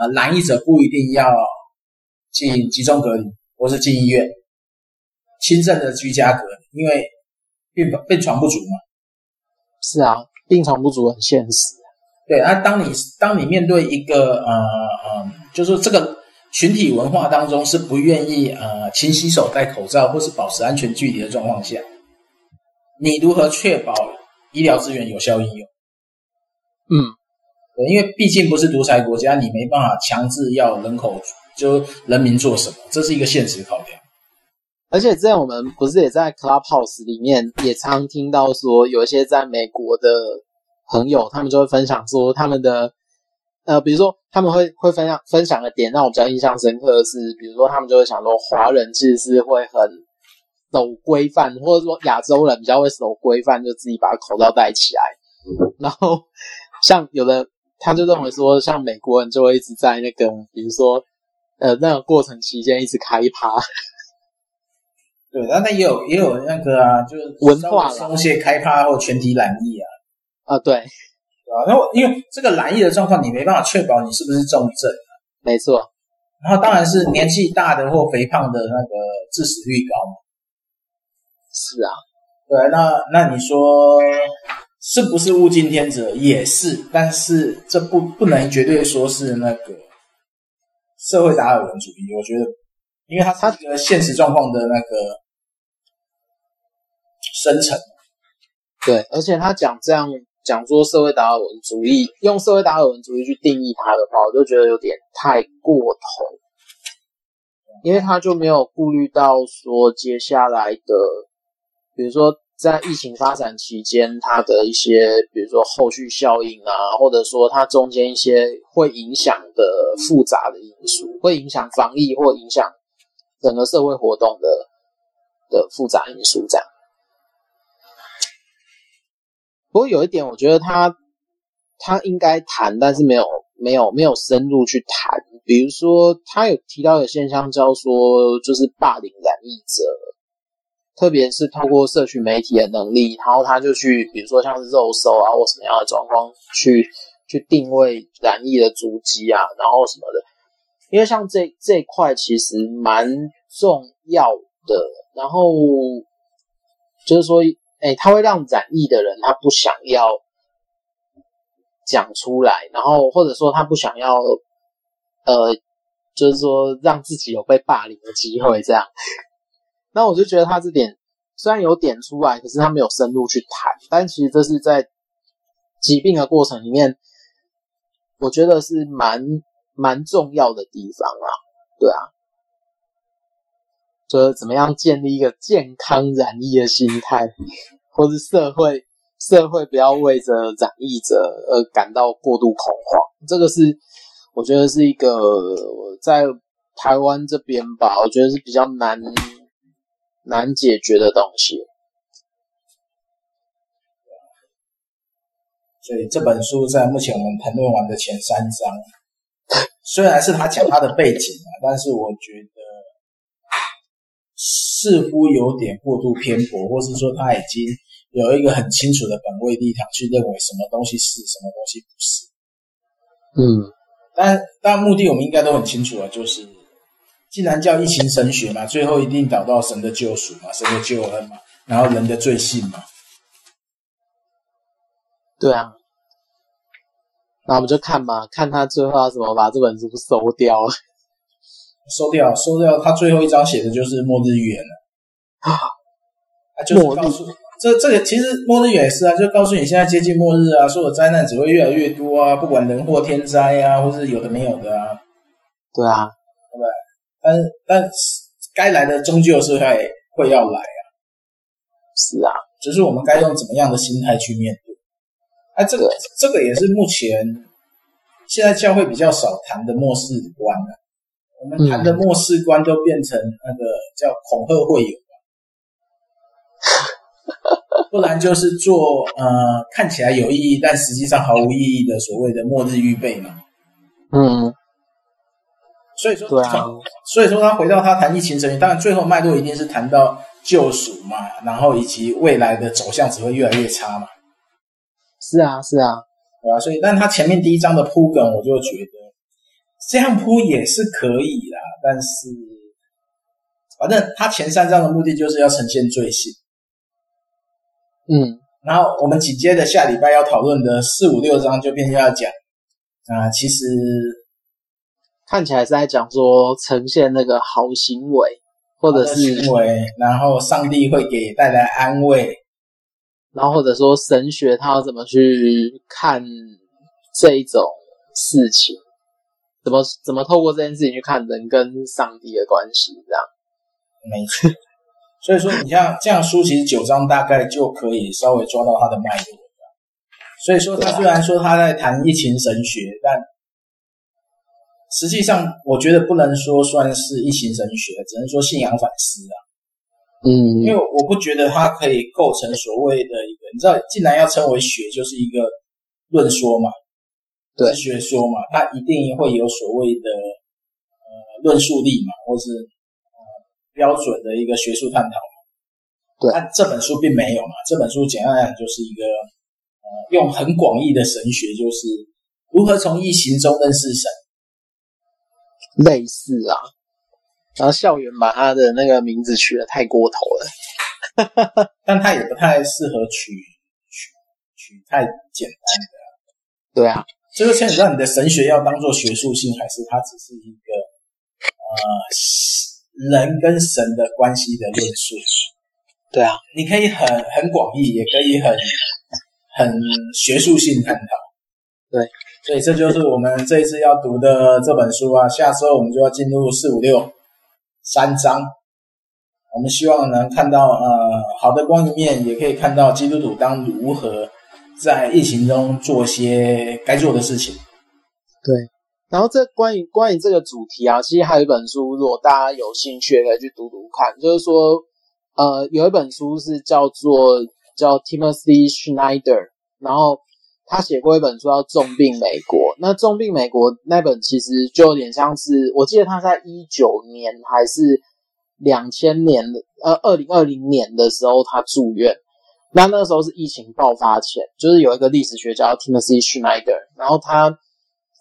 呃，染疫者不一定要进集中隔离，或是进医院，轻症的居家隔离，因为病病床不足嘛。是啊，病床不足很现实。对，那当你当你面对一个呃呃，就是这个群体文化当中是不愿意呃勤洗手、戴口罩或是保持安全距离的状况下，你如何确保医疗资源有效应用？嗯。对因为毕竟不是独裁国家，你没办法强制要人口就人民做什么，这是一个现实考量。而且这样，我们不是也在 Clubhouse 里面也常听到说，有一些在美国的朋友，他们就会分享说他们的呃，比如说他们会会分享分享的点，让我比较印象深刻的是，比如说他们就会想说，华人其实是会很守规范，或者说亚洲人比较会守规范，就自己把口罩戴起来，然后像有的。他就认为说，像美国人就会一直在那个，比如说，呃，那个过程期间一直开趴。对，但那也有也有那个啊，就是文化松懈开趴或全体染疫啊。啊，对，啊，然后因为这个染疫的状况，你没办法确保你是不是重症，没错。然后当然是年纪大的或肥胖的那个致死率高嘛。是啊，对，那那你说是不是物竞天择？也是，但是这不不能绝对说是那个社会达尔文主义。我觉得，因为它它这个现实状况的那个生成。对，而且他讲这样讲说社会达尔文主义，用社会达尔文主义去定义它的话，我就觉得有点太过头，因为他就没有顾虑到说接下来的。比如说，在疫情发展期间，它的一些，比如说后续效应啊，或者说它中间一些会影响的复杂的因素，会影响防疫或影响整个社会活动的的复杂因素，这样。不过有一点，我觉得他他应该谈，但是没有没有没有深入去谈。比如说，他有提到的现象叫说，就是霸凌染疫者。特别是透过社群媒体的能力，然后他就去，比如说像是肉搜啊，或什么样的状况，去去定位染疫的足迹啊，然后什么的。因为像这这块其实蛮重要的，然后就是说，哎，他会让染疫的人他不想要讲出来，然后或者说他不想要，呃，就是说让自己有被霸凌的机会这样。[laughs] 那我就觉得他这点虽然有点出来，可是他没有深入去谈。但其实这是在疾病的过程里面，我觉得是蛮蛮重要的地方啊。对啊，就是怎么样建立一个健康染疫的心态，[laughs] 或是社会社会不要为着染疫者而感到过度恐慌。这个是我觉得是一个在台湾这边吧，我觉得是比较难。难解决的东西，所以这本书在目前我们谈论完的前三章，[laughs] 虽然是他讲他的背景啊，但是我觉得似乎有点过度偏颇，或是说他已经有一个很清楚的本位立场去认为什么东西是，什么东西不是。嗯，但但目的我们应该都很清楚了，就是。既然叫疫情神学嘛，最后一定导到神的救赎嘛，神的救恩嘛，然后人的罪性嘛。对啊，那我们就看嘛，看他最后要怎么把这本书收掉。收掉，收掉。他最后一章写的就是末日预言了 [laughs] 啊，就是告诉这这个其实末日预言也是啊，就告诉你现在接近末日啊，所有灾难只会越来越多啊，不管人祸天灾啊，或是有的没有的啊。对啊。对不对但但该来的终究是会会要来啊，是啊，只是我们该用怎么样的心态去面对。啊，这个这个也是目前现在教会比较少谈的末世观了。我们谈的末世观都变成那个叫恐吓会友，[laughs] 不然就是做呃看起来有意义但实际上毫无意义的所谓的末日预备嘛。嗯。所以说，对啊，所以说他回到他谈疫情神学，当然最后脉络一定是谈到救赎嘛，然后以及未来的走向只会越来越差嘛。是啊，是啊，对啊，所以，但他前面第一章的铺梗，我就觉得这样铺也是可以啦。但是，反正他前三章的目的就是要呈现罪性。嗯，然后我们紧接着下礼拜要讨论的四五六章就变成要讲啊、呃，其实。看起来是在讲说呈现那个好行为，或者是行为，然后上帝会给带来安慰，然后或者说神学他要怎么去看这一种事情，怎么怎么透过这件事情去看人跟上帝的关系，这样。没错，所以说你像这样书，其实九章大概就可以稍微抓到它的脉络。所以说他虽然说他在谈疫情神学，但实际上，我觉得不能说算是疫情神学，只能说信仰反思啊。嗯，因为我不觉得它可以构成所谓的一个，你知道，既然要称为学，就是一个论说嘛，对，学说嘛，它一定会有所谓的呃论述力嘛，或是呃标准的一个学术探讨嘛。对，但这本书并没有嘛，这本书简单来讲就是一个呃用很广义的神学，就是如何从异形中认识神。类似啊。然后校园把他的那个名字取得太过头了，[laughs] 但他也不太适合取取取太简单的。对啊，这个牵扯到你的神学要当做学术性，还是它只是一个呃人跟神的关系的论述？对啊，你可以很很广义，也可以很很学术性探讨。对，所以这就是我们这一次要读的这本书啊。下周我们就要进入四五六三章，我们希望能看到呃好的光明面，也可以看到基督徒当如何。在疫情中做些该做的事情。对，然后这关于关于这个主题啊，其实还有一本书，如果大家有兴趣可以去读读看。就是说，呃，有一本书是叫做叫 Timothy Schneider，然后他写过一本书叫《重病美国》。那《重病美国》那本其实就有点像是，我记得他在一九年还是两千年，呃，二零二零年的时候他住院。那那时候是疫情爆发前，就是有一个历史学家 Timothy Schneider，然后他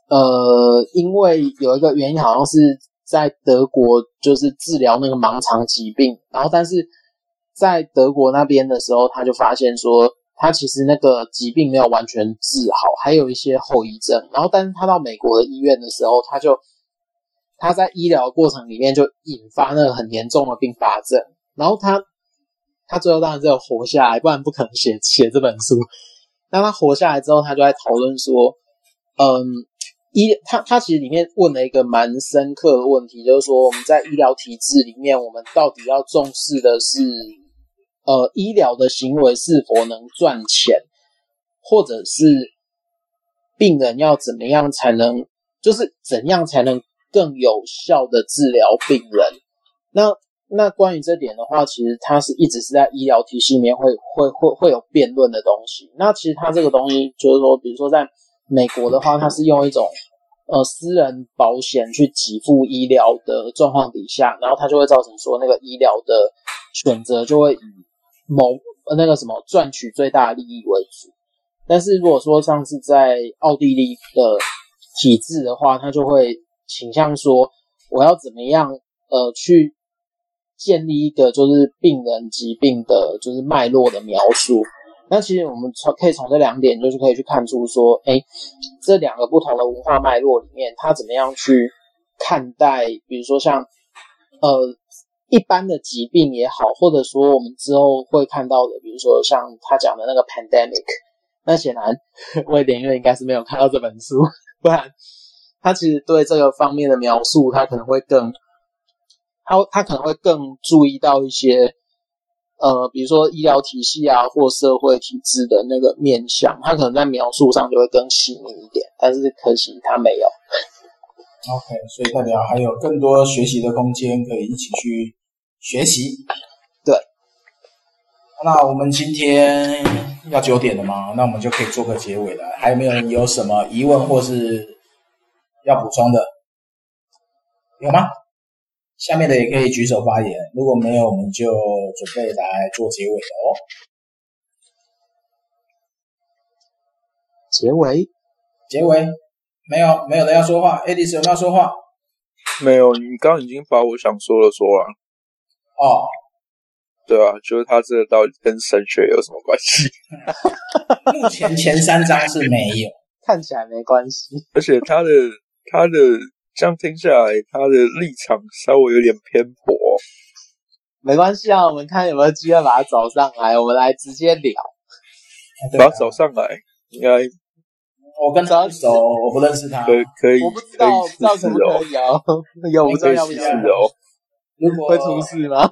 呃，因为有一个原因，好像是在德国就是治疗那个盲肠疾病，然后但是在德国那边的时候，他就发现说他其实那个疾病没有完全治好，还有一些后遗症。然后但是他到美国的医院的时候，他就他在医疗过程里面就引发那个很严重的并发症，然后他。他最后当然只有活下来，不然不可能写 [laughs] 写这本书。那他活下来之后，他就在讨论说，嗯，医他他其实里面问了一个蛮深刻的问题，就是说我们在医疗体制里面，我们到底要重视的是，呃，医疗的行为是否能赚钱，或者是病人要怎么样才能，就是怎样才能更有效的治疗病人？那。那关于这点的话，其实它是一直是在医疗体系里面会会会会有辩论的东西。那其实它这个东西就是说，比如说在美国的话，它是用一种呃私人保险去给付医疗的状况底下，然后它就会造成说那个医疗的选择就会以某那个什么赚取最大利益为主。但是如果说像是在奥地利的体制的话，它就会倾向说我要怎么样呃去。建立一个就是病人疾病的，就是脉络的描述。那其实我们从可以从这两点，就是可以去看出说，哎，这两个不同的文化脉络里面，他怎么样去看待，比如说像呃一般的疾病也好，或者说我们之后会看到的，比如说像他讲的那个 pandemic。那显然威廉因为应该是没有看到这本书，不然他其实对这个方面的描述，他可能会更。他他可能会更注意到一些，呃，比如说医疗体系啊，或社会体制的那个面向，他可能在描述上就会更细腻一点。但是可惜他没有。OK，所以代表还有更多学习的空间，可以一起去学习。对。那我们今天要九点了吗？那我们就可以做个结尾了。还有没有人有什么疑问或是要补充的？有吗？下面的也可以举手发言，如果没有，我们就准备来做结尾了哦。结尾，结尾，没有，没有人要说话。Edis 有没有要说话？没有，你刚刚已经把我想说的说了。哦，对啊，就是他这个到底跟神学有什么关系？[laughs] 目前前三章是没有，[laughs] 看起来没关系。而且他的他的。这样听下来，他的立场稍微有点偏颇。没关系啊，我们看有没有机会把他找上来，我们来直接聊。把他找上来，应该我跟他熟，我不认识他，可以可以，我不知道知道什么可以哦。[laughs] 有不知道要不要哦？如果会出事吗？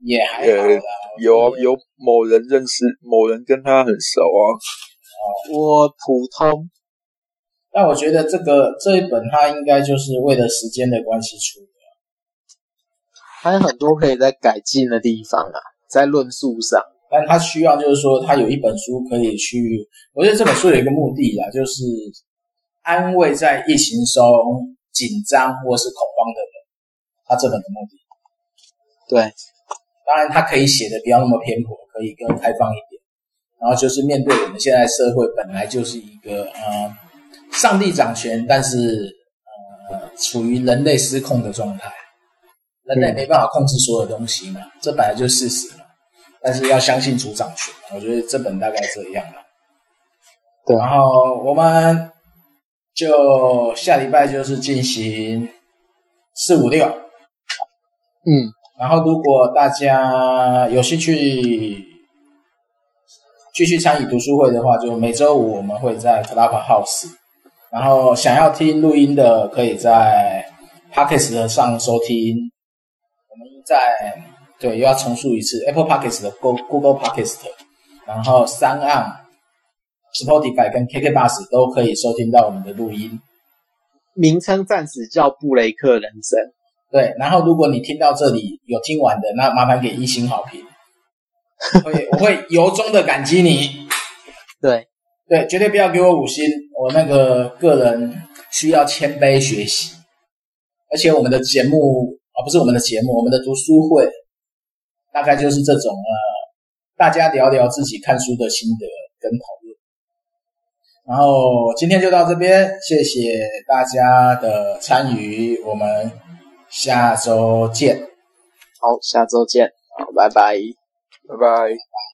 也还好啦。有有某人认识，某人跟他很熟啊。我普通。但我觉得这个这一本，它应该就是为了时间的关系出的，还有很多可以在改进的地方啊，在论述上。但他需要就是说，他有一本书可以去，我觉得这本书有一个目的啊，就是安慰在疫情中紧张或是恐慌的人。他这本的目的，对，当然他可以写的不要那么偏颇，可以更开放一点。然后就是面对我们现在社会本来就是一个呃。上帝掌权，但是呃，处于人类失控的状态，人类没办法控制所有东西嘛，嗯、这本来就是事实嘛。但是要相信主掌权，我觉得这本大概这样了。对，然后我们就下礼拜就是进行四五六，嗯，然后如果大家有兴趣继续参与读书会的话，就每周五我们会在 Clubhouse，然后想要听录音的，可以在 Podcast 上收听。我们在对又要重述一次 Apple Podcast 的 Google Podcast，然后 SoundOn。Spotify 跟 KK Bus 都可以收听到我们的录音，名称暂时叫布雷克人生。对，然后如果你听到这里有听完的，那麻烦给一星好评，[laughs] 会我会由衷的感激你。对对，绝对不要给我五星，我那个个人需要谦卑学习。而且我们的节目啊，不是我们的节目，我们的读书会大概就是这种呃，大家聊聊自己看书的心得跟讨论。然后今天就到这边，谢谢大家的参与，我们下周见。好，下周见，好，拜拜，拜拜。